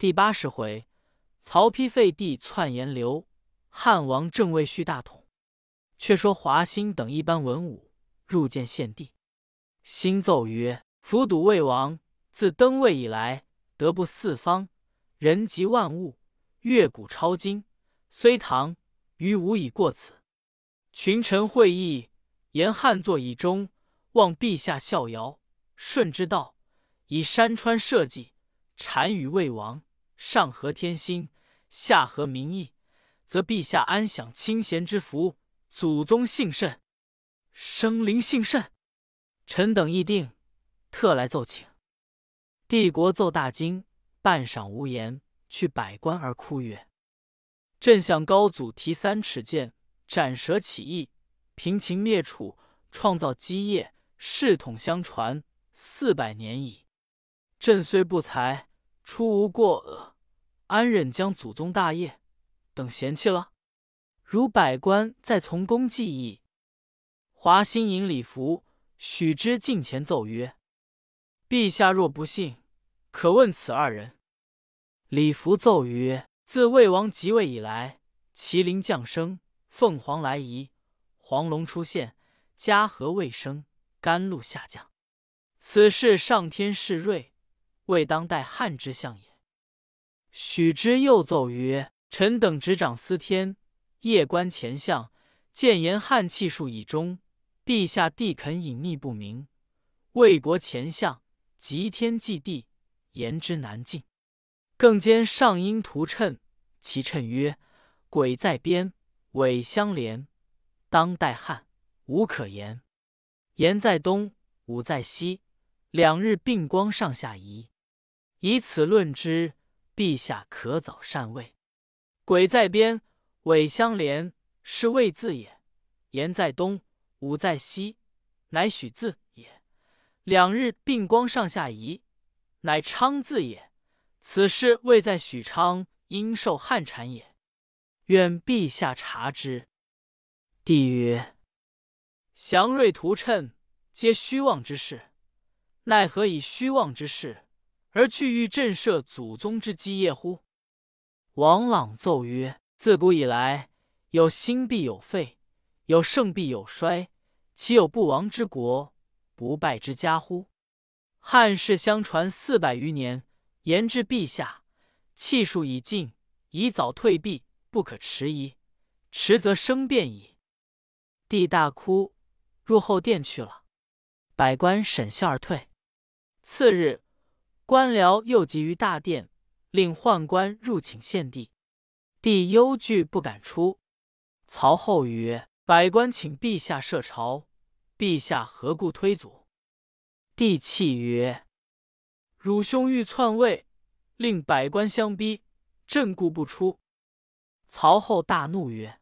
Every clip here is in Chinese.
第八十回，曹丕废帝篡炎刘，汉王正位续大统。却说华歆等一班文武入见献帝，兴奏曰：“伏睹魏王自登位以来，德布四方，人及万物，乐鼓超今，虽唐于无以过此。群臣会议，言汉作以终，望陛下效尧、舜之道，以山川社稷，禅与魏王。”上合天心，下合民意，则陛下安享清闲之福，祖宗幸甚，生灵幸甚。臣等议定，特来奏请。帝国奏大惊，半晌无言，去百官而哭曰：“朕向高祖提三尺剑，斩蛇起义，平秦灭楚，创造基业，世统相传四百年矣。朕虽不才，出无过恶。”安忍将祖宗大业等嫌弃了？如百官再从公记忆。华歆迎礼服，许之近前奏曰：“陛下若不信，可问此二人。”礼服奏曰：“自魏王即位以来，麒麟降生，凤凰来仪，黄龙出现，嘉禾未生，甘露下降。此事上天示瑞，为当代汉之象也。”许之又奏曰：“臣等执掌司天，夜观前相，见言汉气数已终。陛下帝肯隐匿不明，魏国前相极天祭地，言之难尽。更兼上阴图谶，其谶曰：‘鬼在边，尾相连。’当代汉无可言。言在东，武在西，两日并光上下移。以此论之。”陛下可早禅位。鬼在边，尾相连，是谓字也；言在东，武在西，乃许字也。两日并光上下移，乃昌字也。此事未在许昌，应受汉产也。愿陛下察之。帝曰：祥瑞图谶，皆虚妄之事，奈何以虚妄之事？而去欲震慑祖宗之基业乎？王朗奏曰：“自古以来，有兴必有废，有盛必有衰，岂有不亡之国，不败之家乎？汉室相传四百余年，言至陛下，气数已尽，宜早退避，不可迟疑。迟则生变矣。”帝大哭，入后殿去了。百官沈笑而退。次日。官僚又集于大殿，令宦官入请献帝。帝忧惧不敢出。曹后曰：“百官请陛下设朝，陛下何故推阻？”帝泣曰：“汝兄欲篡位，令百官相逼，朕故不出。”曹后大怒曰：“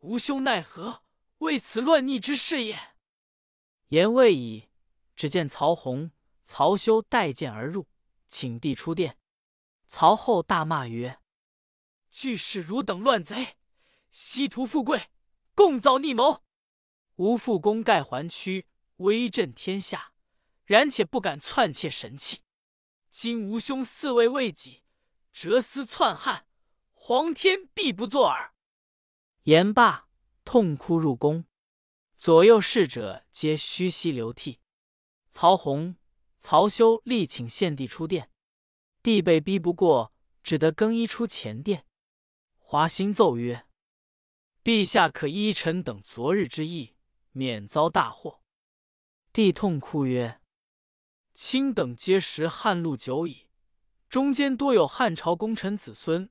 吾兄奈何为此乱逆之事也？”言未已，只见曹洪。曹休带剑而入，请帝出殿。曹后大骂曰：“俱是汝等乱贼，希图富贵，共造逆谋。吾父功盖寰区，威震天下，然且不敢篡窃神器。今吾兄四位未己，折丝篡汉，皇天必不作耳。”言罢，痛哭入宫。左右侍者皆虚膝流涕。曹洪。曹休力请献帝出殿，帝被逼不过，只得更衣出前殿。华歆奏曰：“陛下可依臣等昨日之意，免遭大祸。”帝痛哭曰：“卿等皆识汉路久矣，中间多有汉朝功臣子孙，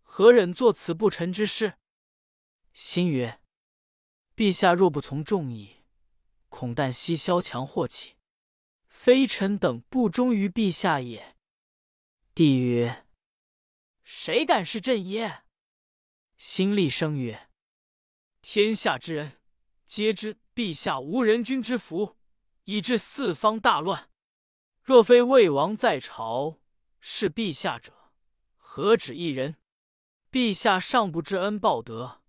何忍做此不臣之事？”心曰：“陛下若不从众议，恐旦夕萧墙祸起。”非臣等不忠于陛下也。帝曰：“谁敢是朕耶？”心厉声曰：“天下之人皆知陛下无人君之福，以致四方大乱。若非魏王在朝，是陛下者何止一人？陛下尚不知恩报德，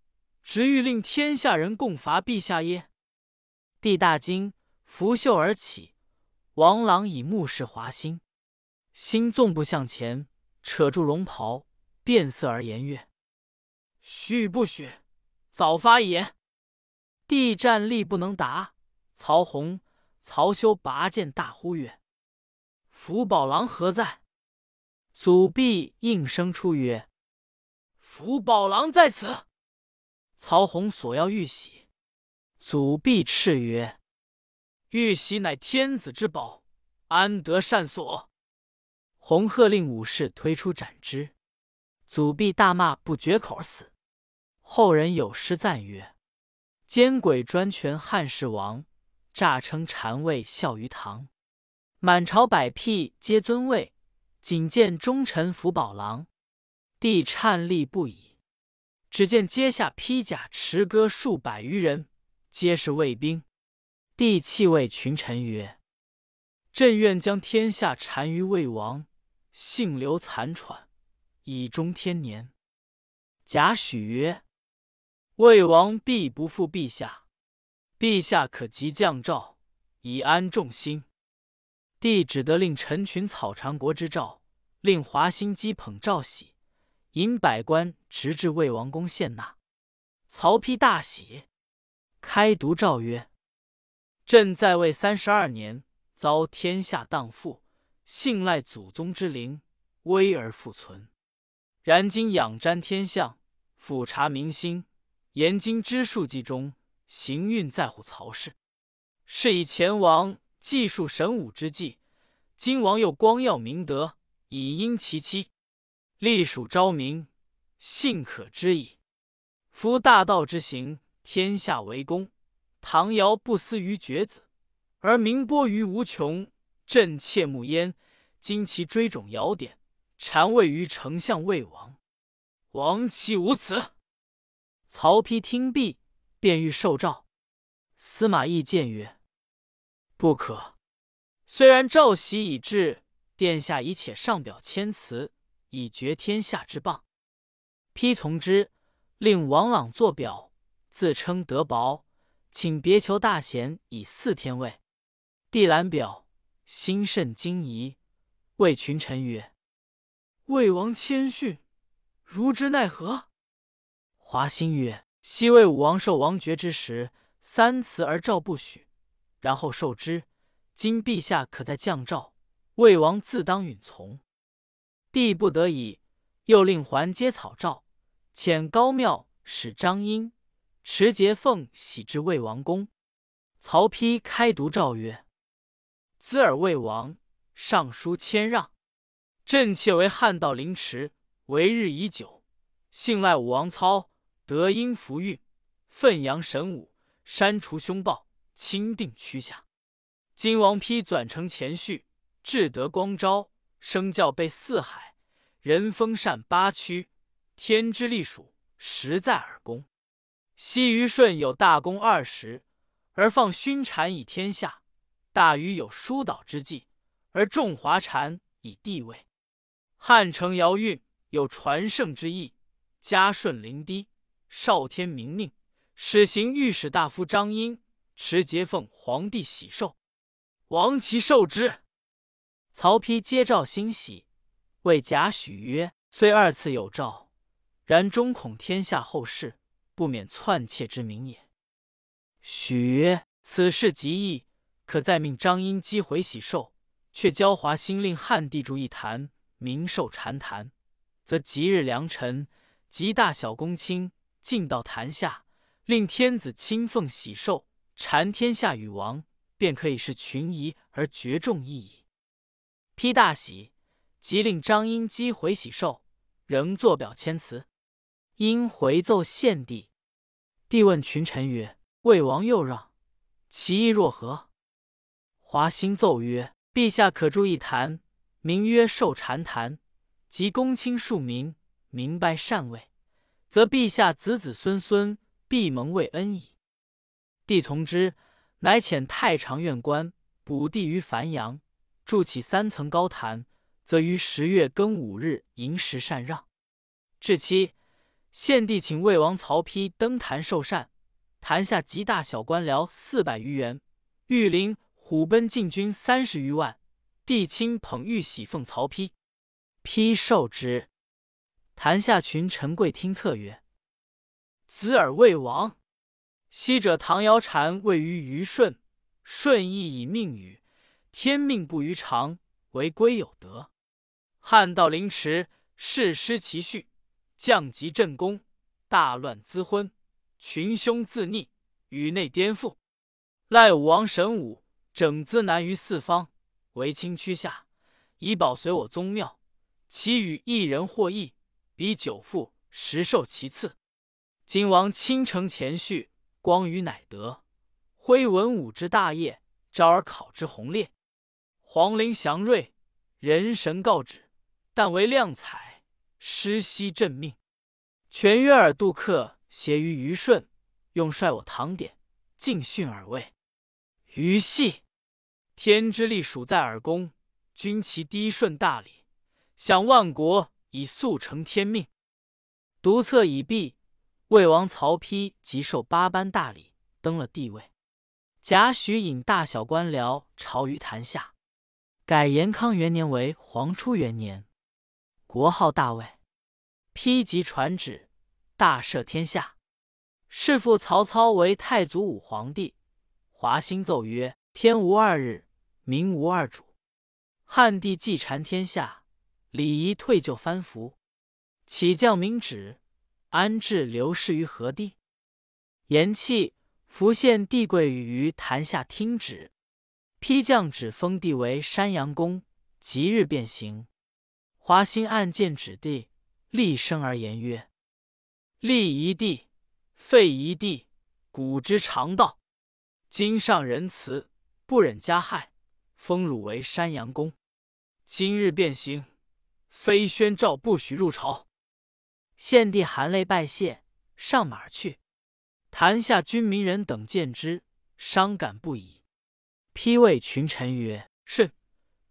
直欲令天下人共伐陛下耶？”帝大惊，拂袖而起。王朗以目视华歆，心纵步向前，扯住龙袍，变色而言曰：“许与不许？早发一言！”帝战力不能答。曹洪、曹休拔剑大呼曰：“福宝郎何在？”祖弼应声出曰：“福宝郎在此。”曹洪索要玉玺，祖弼叱曰：“玉玺乃天子之宝，安得擅索？”洪喝令武士推出斩之。祖弼大骂不绝口而死。后人有诗赞曰：“奸鬼专权汉室王。”诈称禅位孝于唐，满朝百辟皆尊位，仅见忠臣福宝郎。帝颤栗不已，只见阶下披甲持戈数百余人，皆是卫兵。帝泣谓群臣曰：“朕愿将天下单于魏王，幸留残喘，以终天年。”贾诩曰：“魏王必不负陛下。”陛下可即降诏，以安众心。帝只得令陈群草长国之诏，令华歆讥捧诏玺，引百官直至魏王宫献纳。曹丕大喜，开读诏曰：“朕在位三十二年，遭天下荡妇，幸赖祖宗之灵，危而复存。然今仰瞻天象，俯察民心，言今之数计中。”行运在乎曹氏，是以前王计数神武之际，今王又光耀明德，以因其妻，隶属昭明，信可知矣。夫大道之行，天下为公。唐尧不思于绝子，而名播于无穷。朕切慕焉，今其追踵尧典，禅位于丞相魏王，王岂无此？曹丕听毕。便欲受诏，司马懿谏曰：“不可。虽然诏玺已至，殿下已且上表谦辞，以绝天下之谤。”丕从之，令王朗作表，自称德薄，请别求大贤以四天位。帝览表，心甚惊疑，谓群臣曰：“魏王谦逊，如之奈何？”华歆曰。昔魏武王受王爵之时，三辞而诏不许，然后受之。今陛下可在降诏，魏王自当允从。帝不得已，又令还接草诏，遣高庙使张英、持节奉玺至魏王宫。曹丕开读诏曰：“兹尔魏王上书谦让，朕妾为汉道凌迟，为日已久，幸赖武王操。”德音福运，奋扬神武，删除凶暴，钦定区下。今王丕转承前序，至德光昭，生教备四海，人封禅八区，天之隶属，实在耳功。昔虞舜有大功二十，而放勋禅以天下；大禹有疏导之计，而重华禅以地位。汉承尧运有传圣之意，嘉顺灵堤。少天明命，始行御史大夫张英持节奉皇帝喜寿，王其受之。曹丕接诏欣喜，谓贾诩曰：“虽二次有诏，然终恐天下后世不免篡窃之名也。”许曰：“此事极易，可再命张英击回喜寿，却教华歆令汉帝筑一坛，名寿禅坛，则吉日良辰，及大小公卿。”进到坛下，令天子亲奉喜寿，禅天下与王，便可以是群夷而绝众义矣。丕大喜，即令张英击回喜寿，仍作表签词。因回奏献帝，帝问群臣曰：“魏王又让，其意若何？”华歆奏曰：“陛下可筑一坛，名曰寿禅坛，即公卿庶民明白禅位。”则陛下子子孙孙必蒙为恩矣。帝从之，乃遣太常院官补地于繁阳，筑起三层高坛，则于十月庚午日迎时禅让。至期，献帝请魏王曹丕登坛受禅，坛下极大小官僚四百余员，御林虎贲禁军三十余万，帝亲捧玉玺奉曹丕。丕受之。坛下群臣跪听策曰：“子尔魏王。昔者唐尧禅位于虞舜，舜亦以命禹，天命不于常，为归有德。汉道凌迟，世失其序，降级镇功，大乱资昏，群凶自逆，宇内颠覆。赖武王神武，整资南于四方，为卿屈下，以保随我宗庙。其与一人获益，比久父实受其次。今王倾城前序。”光于乃德，挥文武之大业，招而考之宏烈。皇陵祥瑞，人神告止，但为亮彩，失息朕命。全约尔杜克协于虞舜，用率我唐典，尽训尔位。虞系天之力属在尔宫，君其低顺大礼，享万国以速成天命。独策已毕。魏王曹丕即受八班大礼，登了帝位。贾诩引大小官僚朝于坛下，改延康元年为黄初元年，国号大魏。丕即传旨，大赦天下。弑父曹操为太祖武皇帝。华歆奏曰：“天无二日，民无二主。汉帝既禅天下，礼仪退就藩服，起降明旨。”安置刘氏于何地？言讫，伏献帝跪于坛下听旨。丕降旨封帝为山阳公，即日便行。华歆暗见指地，厉声而言曰：“立一地，废一地，古之常道。今上仁慈，不忍加害，封汝为山阳公。今日便行，非宣诏不许入朝。”献帝含泪拜谢，上马去。坛下军民人等见之，伤感不已。丕谓群臣曰：“舜，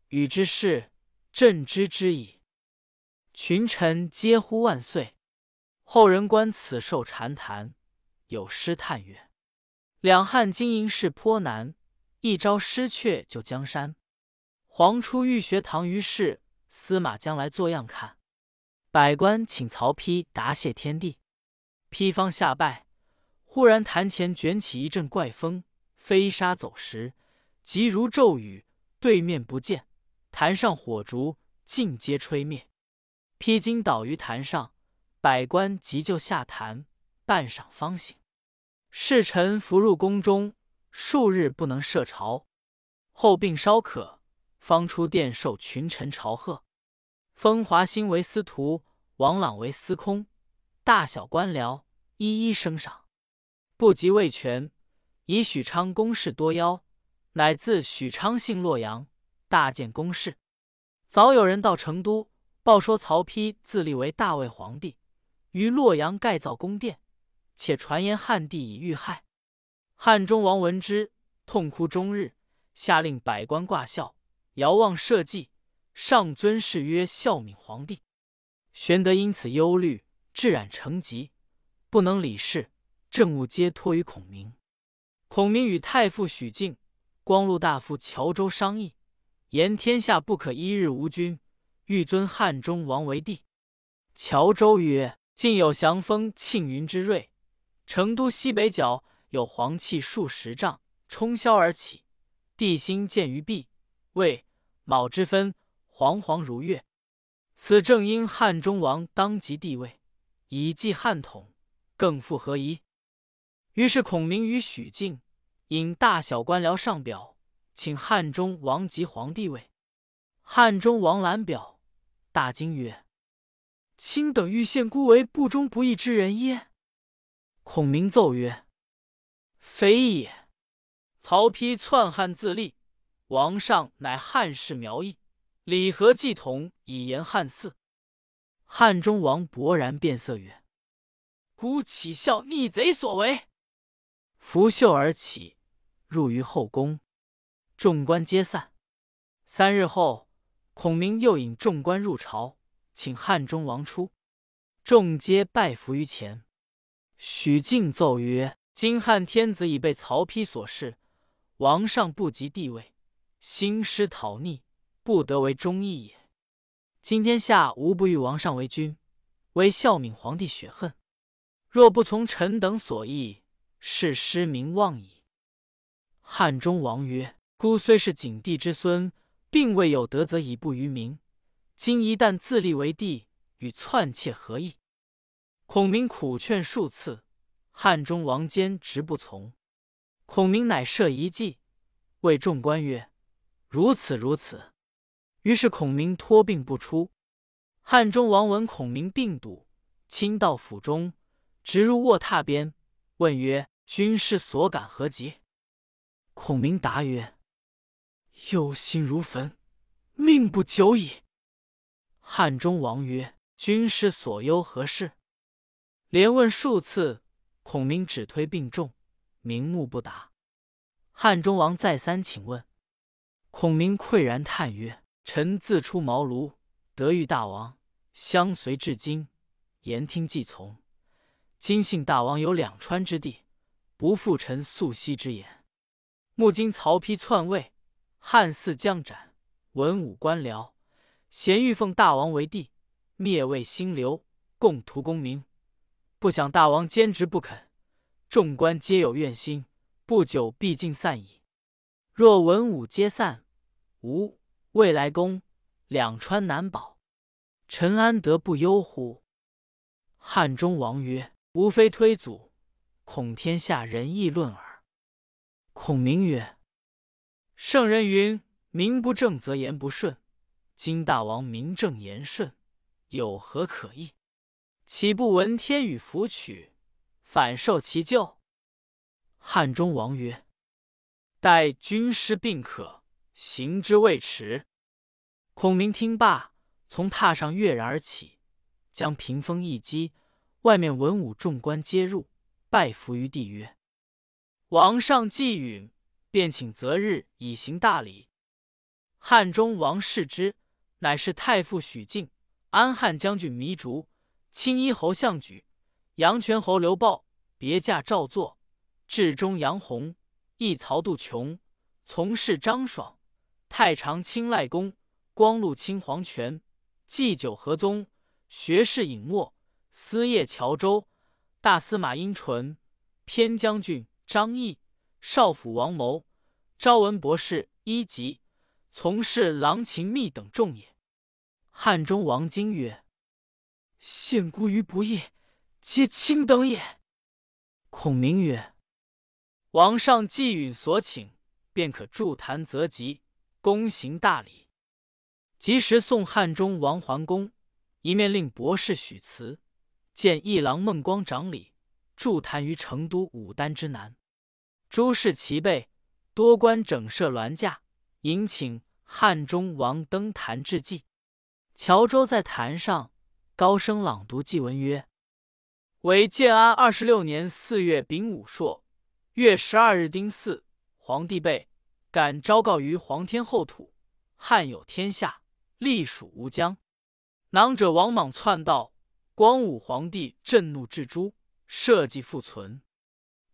禹之事，朕知之矣。”群臣皆呼万岁。后人观此寿禅谈，有诗叹曰：“两汉经营事颇难，一朝失却就江山。皇初欲学唐虞氏，司马将来作样看。”百官请曹丕答谢天地，丕方下拜，忽然坛前卷起一阵怪风，飞沙走石，急如骤雨，对面不见，坛上火烛尽皆吹灭。披巾倒于坛上，百官急救下坛，半晌方醒。侍臣伏入宫中，数日不能设朝。后病稍可，方出殿受群臣朝贺。封华歆为司徒，王朗为司空，大小官僚一一升赏。不及魏权，以许昌公事多邀，乃自许昌姓洛阳，大建宫室。早有人到成都，报说曹丕自立为大魏皇帝，于洛阳盖造宫殿，且传言汉帝已遇害。汉中王闻之，痛哭终日，下令百官挂孝，遥望社稷。上尊谥曰孝敏皇帝，玄德因此忧虑，至染成疾，不能理事，政务皆托于孔明。孔明与太傅许靖、光禄大夫乔州商议，言天下不可一日无君，欲尊汉中王为帝。乔州曰：“晋有降风庆云之瑞，成都西北角有黄气数十丈，冲霄而起，地心见于壁，谓卯之分。”煌煌如月，此正因汉中王当即帝位，以继汉统，更复何疑？于是孔明与许靖引大小官僚上表，请汉中王即皇帝位。汉中王览表，大惊曰：“卿等欲献孤为不忠不义之人耶？”孔明奏曰：“非也。曹丕篡汉自立，王上乃汉室苗裔。”礼和祭统，以言汉嗣。汉中王勃然变色曰：“孤岂效逆贼所为？”拂袖而起，入于后宫。众官皆散。三日后，孔明又引众官入朝，请汉中王出。众皆拜伏于前。许敬奏曰：“今汉天子已被曹丕所弑，王上不及帝位，兴师讨逆。”不得为忠义也。今天下无不欲王上为君，为孝敏皇帝雪恨。若不从臣等所意，是失名望矣。”汉中王曰：“孤虽是景帝之孙，并未有德，则以不于民。今一旦自立为帝，与篡窃何异？”孔明苦劝数次，汉中王坚执不从。孔明乃设一计，谓众官曰：“如此如此。”于是孔明托病不出。汉中王闻孔明病笃，亲到府中，直入卧榻边，问曰：“军师所感何疾？”孔明答曰：“忧心如焚，命不久矣。”汉中王曰：“军师所忧何事？”连问数次，孔明只推病重，明目不答。汉中王再三请问，孔明喟然叹曰：“臣自出茅庐，得遇大王，相随至今，言听计从。今幸大王有两川之地，不负臣素昔之言。目今曹丕篡位，汉嗣将斩，文武官僚咸欲奉大王为帝，灭魏兴刘，共图功名。不想大王坚持不肯，众官皆有怨心。”不久必尽散矣。若文武皆散，吾未来宫两川难保，臣安得不忧乎？汉中王曰：“吾非推祖，恐天下人议论耳。”孔明曰：“圣人云：名不正则言不顺。今大王名正言顺，有何可议？岂不闻天与福取，反受其咎？”汉中王曰：“待军师病可，行之未迟。”孔明听罢，从榻上跃然而起，将屏风一击，外面文武众官皆入，拜伏于地曰：“王上既允，便请择日以行大礼。”汉中王视之，乃是太傅许靖、安汉将军糜竺、青衣侯项举、阳泉侯刘豹，别驾赵作。至中杨弘、义曹杜琼、从事张爽、太常卿赖公、光禄卿黄权、祭酒何宗、学士尹默、司业乔州、大司马殷纯、偏将军张毅、少府王谋、昭文博士一级、从事郎秦密等众也。汉中王惊曰：“献孤于不义，皆卿等也。”孔明曰。王上既允所请，便可筑坛择吉，恭行大礼。及时送汉中王桓公，一面令博士许辞，见一郎孟光长礼，筑坛于成都武丹之南。诸事齐备，多官整设銮驾，迎请汉中王登坛致祭。乔州在坛上高声朗读祭文曰：“为建安二十六年四月丙午朔。”月十二日丁巳，皇帝备敢昭告于皇天后土：汉有天下，隶属吴疆。囊者王莽篡道，光武皇帝震怒至诛，社稷复存。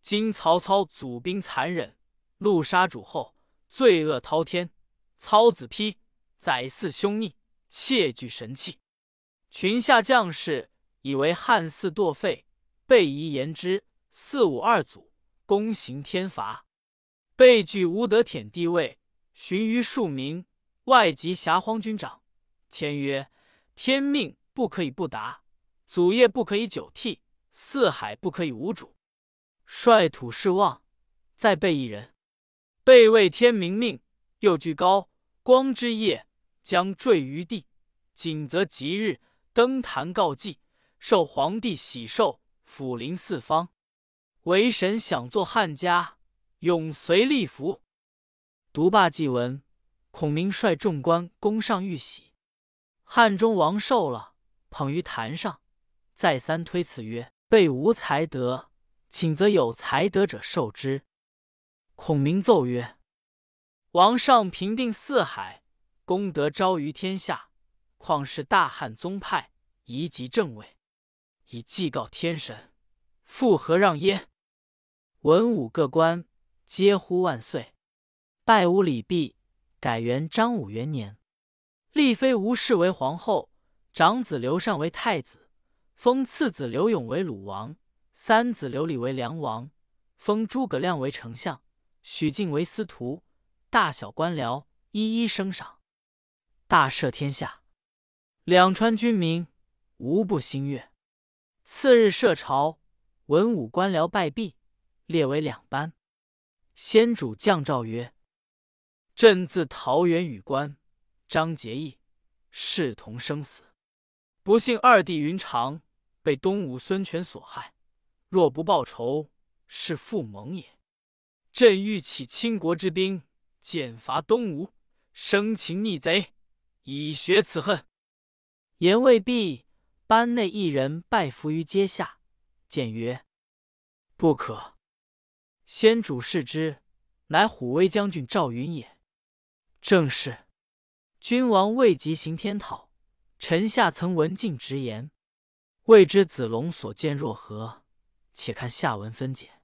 今曹操祖兵残忍，戮杀主后，罪恶滔天。操子丕宰嗣凶逆，窃据神器，群下将士以为汉嗣堕废，备疑言之。四五二祖。公行天罚，被拒无德舔地位，寻于庶民，外及辖荒军长，签曰：天命不可以不达，祖业不可以久替，四海不可以无主。率土势望，再备一人，备为天明命，又居高光之业，将坠于地。景则吉日登坛告祭，受皇帝喜寿，抚临四方。为神想做汉家，永随立福。读罢祭文，孔明率众官攻上玉玺。汉中王受了，捧于坛上，再三推辞曰：“备无才德，请则有才德者受之。”孔明奏曰：“王上平定四海，功德昭于天下，况是大汉宗派，移及正位，以祭告天神，复何让焉？”文武各官皆呼万岁，拜吾礼毕，改元章武元年。立妃吴氏为皇后，长子刘禅为太子，封次子刘永为鲁王，三子刘礼为梁王，封诸葛亮为丞相，许靖为司徒，大小官僚一一升赏，大赦天下，两川军民无不欣悦。次日设朝，文武官僚拜毕，列为两班。先主降诏曰：“朕自桃园与官，张结义，视同生死。不幸二弟云长被东吴孙权所害，若不报仇，是复盟也。朕欲起倾国之兵，剑伐东吴，生擒逆贼，以雪此恨。”言未毕。班内一人拜伏于阶下，谏曰：“不可。先主视之，乃虎威将军赵云也。正是，君王未及行天讨，臣下曾闻进直言，未知子龙所见若何？且看下文分解。”